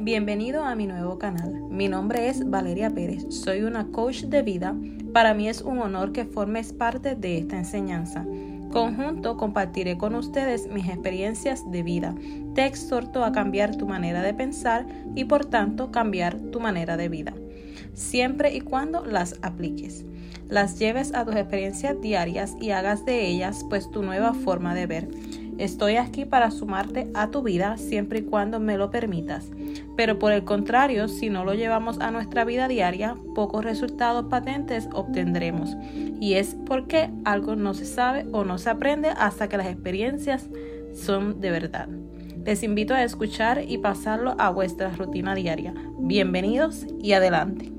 Bienvenido a mi nuevo canal. Mi nombre es Valeria Pérez. Soy una coach de vida. Para mí es un honor que formes parte de esta enseñanza. Conjunto compartiré con ustedes mis experiencias de vida. Te exhorto a cambiar tu manera de pensar y por tanto cambiar tu manera de vida. Siempre y cuando las apliques. Las lleves a tus experiencias diarias y hagas de ellas pues tu nueva forma de ver. Estoy aquí para sumarte a tu vida siempre y cuando me lo permitas. Pero por el contrario, si no lo llevamos a nuestra vida diaria, pocos resultados patentes obtendremos. Y es porque algo no se sabe o no se aprende hasta que las experiencias son de verdad. Les invito a escuchar y pasarlo a vuestra rutina diaria. Bienvenidos y adelante.